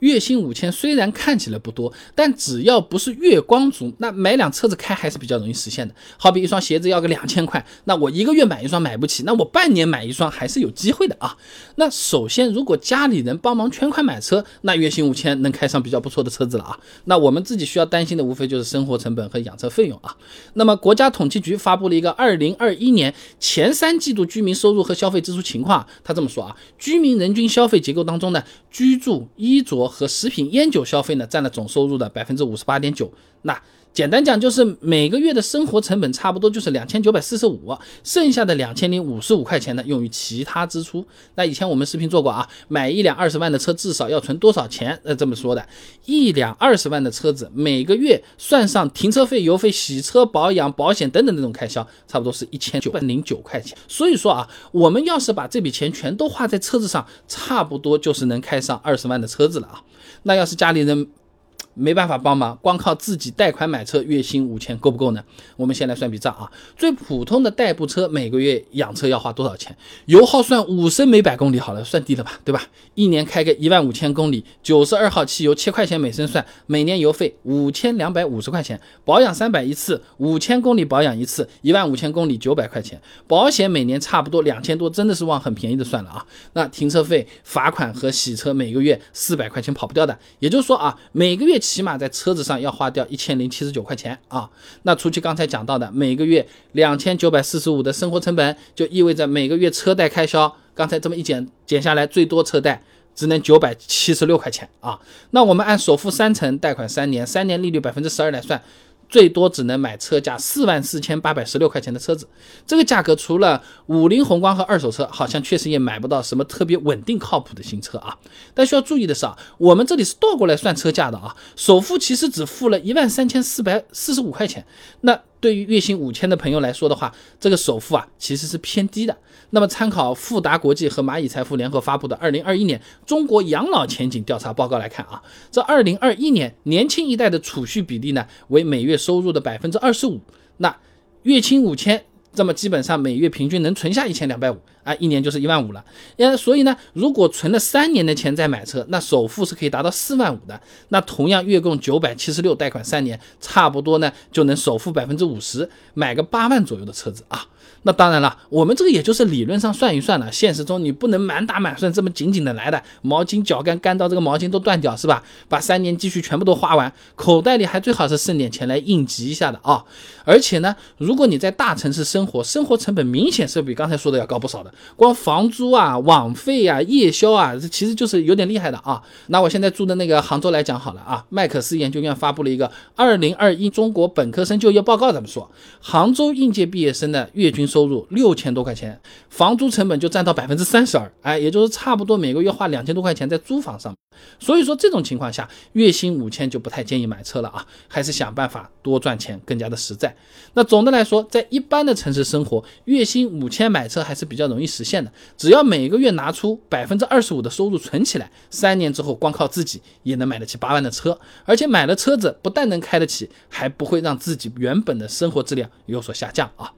月薪五千虽然看起来不多，但只要不是月光族，那买辆车子开还是比较容易实现的。好比一双鞋子要个两千块，那我一个月买一双买不起，那我半年买一双还是有机会的啊。那首先，如果家里人帮忙全款买车，那月薪五千能开上比较不错的车子了啊。那我们自己需要担心的无非就是生活成本和养车费用啊。那么国家统计局发布了一个二零二一年前三季度居民收入和消费支出情况，他这么说啊，居民人均消费结构当中呢，居住、衣着。和食品烟酒消费呢，占了总收入的百分之五十八点九。那简单讲，就是每个月的生活成本差不多就是两千九百四十五，剩下的两千零五十五块钱呢，用于其他支出。那以前我们视频做过啊，买一辆二十万的车至少要存多少钱？呃，这么说的，一辆二十万的车子，每个月算上停车费、油费、洗车、保养、保险等等这种开销，差不多是一千九百零九块钱。所以说啊，我们要是把这笔钱全都花在车子上，差不多就是能开上二十万的车子了啊。那要是家里人，没办法帮忙，光靠自己贷款买车，月薪五千够不够呢？我们先来算笔账啊。最普通的代步车每个月养车要花多少钱？油耗算五升每百公里好了，算低了吧，对吧？一年开个一万五千公里，九十二号汽油七块钱每升算，每年油费五千两百五十块钱，保养三百一次，五千公里保养一次，一万五千公里九百块钱，保险每年差不多两千多，真的是往很便宜的算了啊。那停车费、罚款和洗车每个月四百块钱跑不掉的，也就是说啊，每个月。起码在车子上要花掉一千零七十九块钱啊！那除去刚才讲到的每个月两千九百四十五的生活成本，就意味着每个月车贷开销，刚才这么一减减下来，最多车贷只能九百七十六块钱啊！那我们按首付三成，贷款三年，三年利率百分之十二来算。最多只能买车价四万四千八百十六块钱的车子，这个价格除了五菱宏光和二手车，好像确实也买不到什么特别稳定靠谱的新车啊。但需要注意的是啊，我们这里是倒过来算车价的啊，首付其实只付了一万三千四百四十五块钱，那。对于月薪五千的朋友来说的话，这个首付啊其实是偏低的。那么参考富达国际和蚂蚁财富联合发布的二零二一年中国养老前景调查报告来看啊，这二零二一年年轻一代的储蓄比例呢为每月收入的百分之二十五，那月薪五千。这么基本上每月平均能存下一千两百五啊，一年就是一万五了。呃，所以呢，如果存了三年的钱再买车，那首付是可以达到四万五的。那同样月供九百七十六，贷款三年，差不多呢就能首付百分之五十，买个八万左右的车子啊。那当然了，我们这个也就是理论上算一算了，现实中你不能满打满算这么紧紧的来的，毛巾脚干干到这个毛巾都断掉是吧？把三年积蓄全部都花完，口袋里还最好是剩点钱来应急一下的啊！而且呢，如果你在大城市生生活，生活成本明显是比刚才说的要高不少的，光房租啊、网费啊、夜宵啊，这其实就是有点厉害的啊。那我现在住的那个杭州来讲好了啊，麦克斯研究院发布了一个二零二一中国本科生就业报告，怎么说？杭州应届毕业生的月均收入六千多块钱，房租成本就占到百分之三十二，哎，也就是差不多每个月花两千多块钱在租房上。所以说这种情况下，月薪五千就不太建议买车了啊，还是想办法多赚钱更加的实在。那总的来说，在一般的城城市生活，月薪五千买车还是比较容易实现的。只要每个月拿出百分之二十五的收入存起来，三年之后光靠自己也能买得起八万的车。而且买了车子不但能开得起，还不会让自己原本的生活质量有所下降啊。